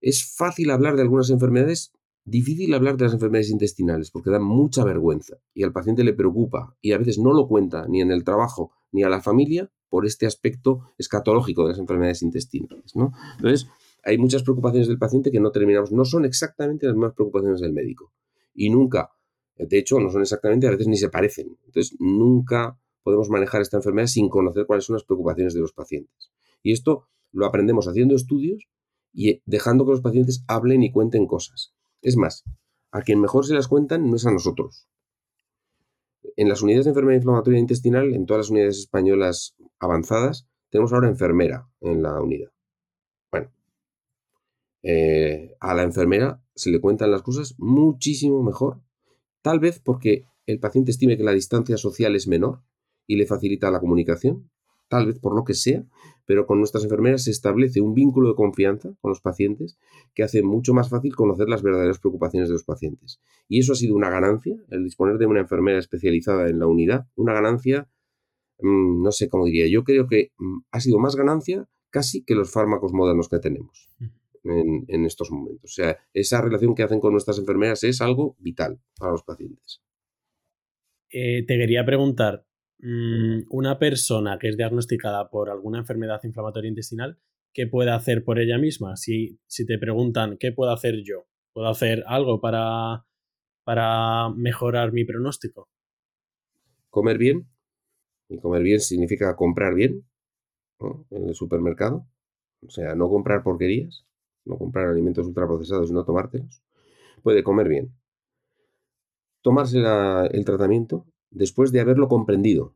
es fácil hablar de algunas enfermedades, difícil hablar de las enfermedades intestinales porque dan mucha vergüenza y al paciente le preocupa y a veces no lo cuenta ni en el trabajo ni a la familia por este aspecto escatológico de las enfermedades intestinales. ¿no? Entonces, hay muchas preocupaciones del paciente que no terminamos, no son exactamente las mismas preocupaciones del médico y nunca de hecho, no son exactamente, a veces ni se parecen. Entonces, nunca podemos manejar esta enfermedad sin conocer cuáles son las preocupaciones de los pacientes. Y esto lo aprendemos haciendo estudios y dejando que los pacientes hablen y cuenten cosas. Es más, a quien mejor se las cuentan no es a nosotros. En las unidades de enfermedad inflamatoria intestinal, en todas las unidades españolas avanzadas, tenemos ahora enfermera en la unidad. Eh, a la enfermera se le cuentan las cosas muchísimo mejor Tal vez porque el paciente estime que la distancia social es menor y le facilita la comunicación, tal vez por lo que sea, pero con nuestras enfermeras se establece un vínculo de confianza con los pacientes que hace mucho más fácil conocer las verdaderas preocupaciones de los pacientes. Y eso ha sido una ganancia, el disponer de una enfermera especializada en la unidad, una ganancia, mm, no sé cómo diría, yo creo que mm, ha sido más ganancia casi que los fármacos modernos que tenemos en, estos momentos. O sea, esa relación que hacen con nuestras enfermeras es algo vital para los pacientes. Eh, te quería preguntar, mm, una persona que es diagnosticada por alguna enfermedad inflamatoria intestinal, ¿qué puede hacer por ella misma? Si, si te preguntan, ¿qué puedo hacer yo? ¿Puedo hacer algo para, para mejorar mi pronóstico? Comer bien. Y comer bien significa comprar bien en el supermercado. O sea, no comprar porquerías no comprar alimentos ultraprocesados y no tomártelos, puede comer bien. Tomarse el tratamiento después de haberlo comprendido.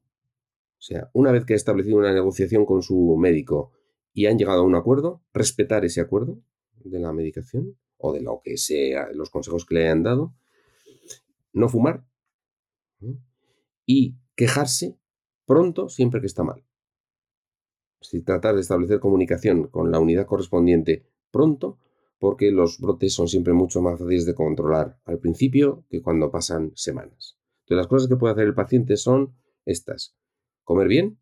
O sea, una vez que ha establecido una negociación con su médico y han llegado a un acuerdo, respetar ese acuerdo de la medicación o de lo que sea, los consejos que le hayan dado, no fumar y quejarse pronto siempre que está mal. Si tratar de establecer comunicación con la unidad correspondiente pronto, porque los brotes son siempre mucho más fáciles de controlar al principio que cuando pasan semanas. Entonces, las cosas que puede hacer el paciente son estas. Comer bien,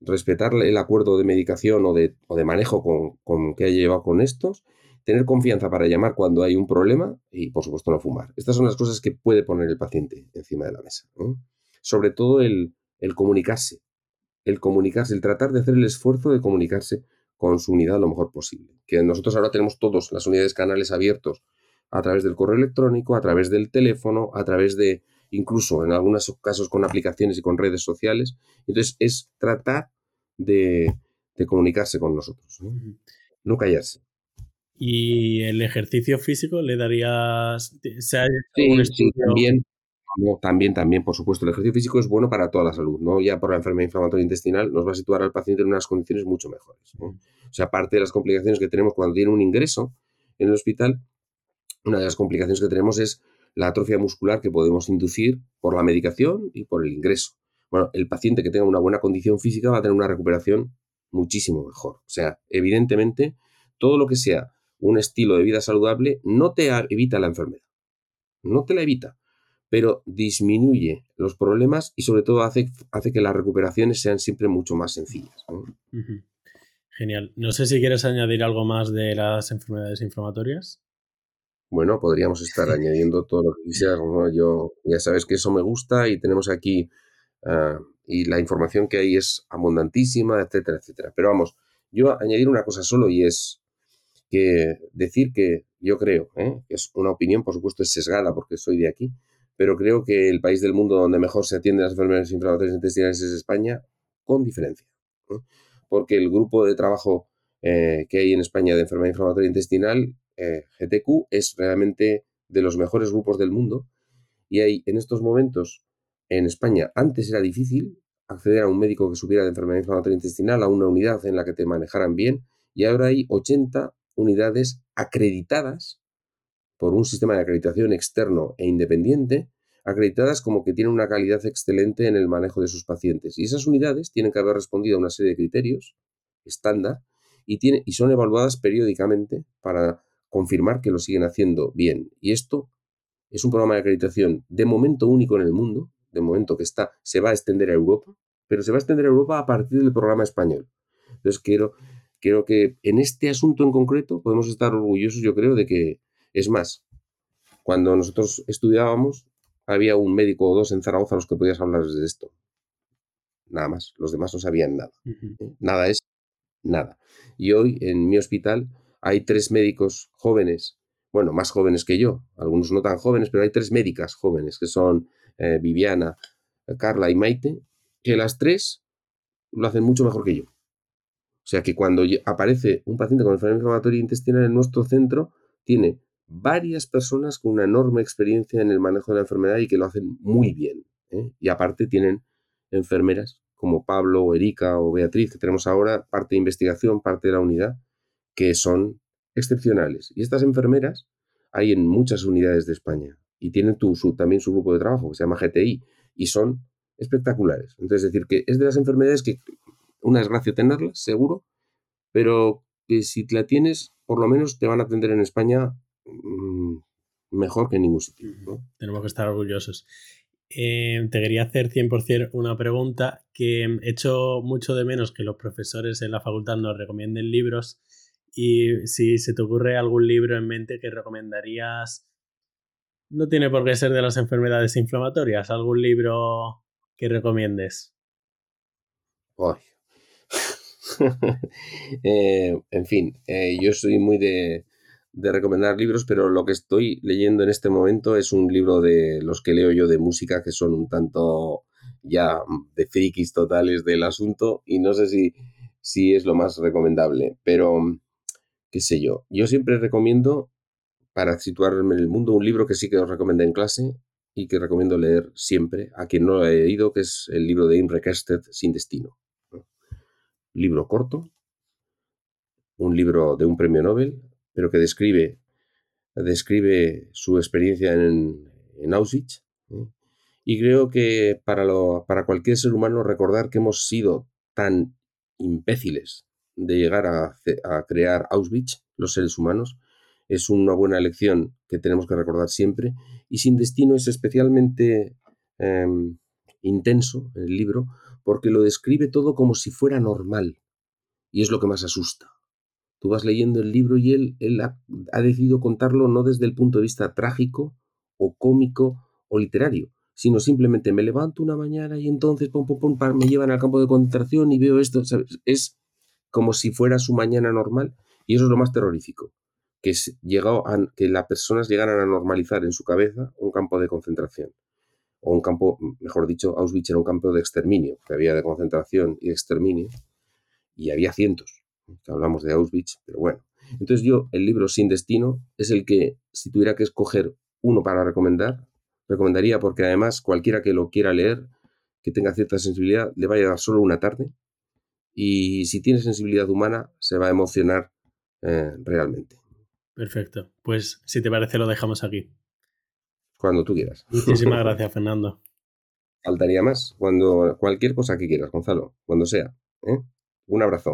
respetar el acuerdo de medicación o de, o de manejo con, con, que haya llevado con estos, tener confianza para llamar cuando hay un problema y, por supuesto, no fumar. Estas son las cosas que puede poner el paciente encima de la mesa. Sobre todo el, el comunicarse, el comunicarse, el tratar de hacer el esfuerzo de comunicarse con su unidad lo mejor posible. Que nosotros ahora tenemos todos las unidades canales abiertos a través del correo electrónico, a través del teléfono, a través de, incluso en algunos casos con aplicaciones y con redes sociales. Entonces es tratar de, comunicarse con nosotros, ¿no? callarse. ¿Y el ejercicio físico le darías... sí, sí, también, también, también, por supuesto, el ejercicio físico es bueno para toda la salud, ¿no? Ya por la enfermedad inflamatoria intestinal nos va a situar al paciente en unas condiciones mucho mejores. O sea, aparte de las complicaciones que tenemos cuando tiene un ingreso en el hospital, una de las complicaciones que tenemos es la atrofia muscular que podemos inducir por la medicación y por el ingreso. Bueno, el paciente que tenga una buena condición física va a tener una recuperación muchísimo mejor. O sea, evidentemente, todo lo que sea un estilo de vida saludable no te evita la enfermedad. No te la evita, pero disminuye los problemas y sobre todo hace, hace que las recuperaciones sean siempre mucho más sencillas. Genial. No sé si quieres añadir algo más de las enfermedades inflamatorias. Bueno, podríamos estar añadiendo todo lo que quisieras. Yo ya sabes que eso me gusta y tenemos aquí ah, y la información que hay es abundantísima, etcétera, etcétera. Pero vamos, yo añadir una cosa solo y es que decir que yo creo, ¿eh? es una opinión, por supuesto, es sesgada porque soy de aquí, pero creo que el país del mundo donde mejor se atienden las enfermedades inflamatorias intestinales es España, con diferencia. Porque el grupo de trabajo eh, que hay en España de enfermedad inflamatoria intestinal eh, GTQ es realmente de los mejores grupos del mundo y hay en estos momentos en España, antes era difícil acceder a un médico que supiera de enfermedad inflamatoria intestinal, a una unidad en la que te manejaran bien y ahora hay 80 unidades acreditadas por un sistema de acreditación externo e independiente, acreditadas como que tienen una calidad excelente en el manejo de sus pacientes. Y esas unidades tienen que haber respondido a una serie de criterios estándar y, y son evaluadas periódicamente para confirmar que lo siguen haciendo bien. Y esto es un programa de acreditación de momento único en el mundo, de momento que está, se va a extender a Europa, pero se va a extender a Europa a partir del programa español. Entonces quiero, quiero que en este asunto en concreto podemos estar orgullosos, yo creo, de que, es más, cuando nosotros estudiábamos, había un médico o dos en Zaragoza a los que podías hablar de esto. Nada más, los demás no sabían nada. ¿eh? Nada es nada. Y hoy en mi hospital hay tres médicos jóvenes, bueno, más jóvenes que yo, algunos no tan jóvenes, pero hay tres médicas jóvenes, que son eh, Viviana, Carla y Maite, que las tres lo hacen mucho mejor que yo. O sea que cuando aparece un paciente con enfermedad inflamatoria intestinal en nuestro centro, tiene varias personas con una enorme experiencia en el manejo de la enfermedad y que lo hacen muy bien. ¿eh? Y aparte tienen enfermeras como Pablo o Erika o Beatriz, que tenemos ahora, parte de investigación, parte de la unidad, que son excepcionales. Y estas enfermeras hay en muchas unidades de España y tienen también su grupo de trabajo que se llama GTI y son espectaculares. Entonces, es decir, que es de las enfermedades que una desgracia tenerlas, seguro, pero que si la tienes, por lo menos te van a atender en España mejor que en ningún sitio. Tenemos que estar orgullosos. Eh, te quería hacer 100% una pregunta que he hecho mucho de menos que los profesores en la facultad nos recomienden libros y si se te ocurre algún libro en mente que recomendarías, no tiene por qué ser de las enfermedades inflamatorias, algún libro que recomiendes. Eh, en fin, eh, yo soy muy de, de, recomendar libros, pero lo que estoy leyendo en este momento es un libro de los que leo yo de música, que son un tanto ya de frikis totales del asunto, y no sé si, si es lo más recomendable, pero qué sé yo. Yo siempre recomiendo, para situarme en el mundo, un libro que sí que os recomendé en clase y que recomiendo leer siempre a quien no lo haya leído, que es el libro de Imre Kerstedt, Sin Destino. Libro corto, un libro de un premio Nobel, pero que describe, describe su experiencia en, Auschwitz. Y creo que para, lo, para cualquier ser humano recordar que hemos sido tan imbéciles de llegar a, a crear Auschwitz, los seres humanos, es una buena lección que tenemos que recordar siempre. Y Sin Destino es especialmente em, intenso en el libro porque lo describe todo como si fuera normal. Y es lo que más asusta. Tú vas leyendo el libro y él, él ha, decidido contarlo no desde el punto de vista trágico o cómico o literario, sino simplemente me levanto una mañana y entonces pum, pum, me llevan al campo de concentración y veo esto. Es como si fuera su mañana normal y eso es lo más terrorífico que, llegó a, que las personas llegaran a normalizar en su cabeza un campo de concentración. O un campo, mejor dicho, Auschwitz era un campo de exterminio, que había de concentración y exterminio, y había cientos. Hablamos de Auschwitz, pero bueno. Entonces yo, el libro Sin Destino es el que, si tuviera que escoger uno para recomendar, recomendaría porque además cualquiera que lo quiera leer, que tenga cierta sensibilidad, le va a llevar solo una tarde. Y si tiene sensibilidad humana, se va a emocionar eh, realmente. Perfecto. Pues si te parece lo dejamos aquí. Cuando tú quieras. Muchísimas gracias, Fernando. Faltaría más. Cuando cualquier cosa que quieras, Gonzalo. Cuando sea. ¿eh? Un abrazo.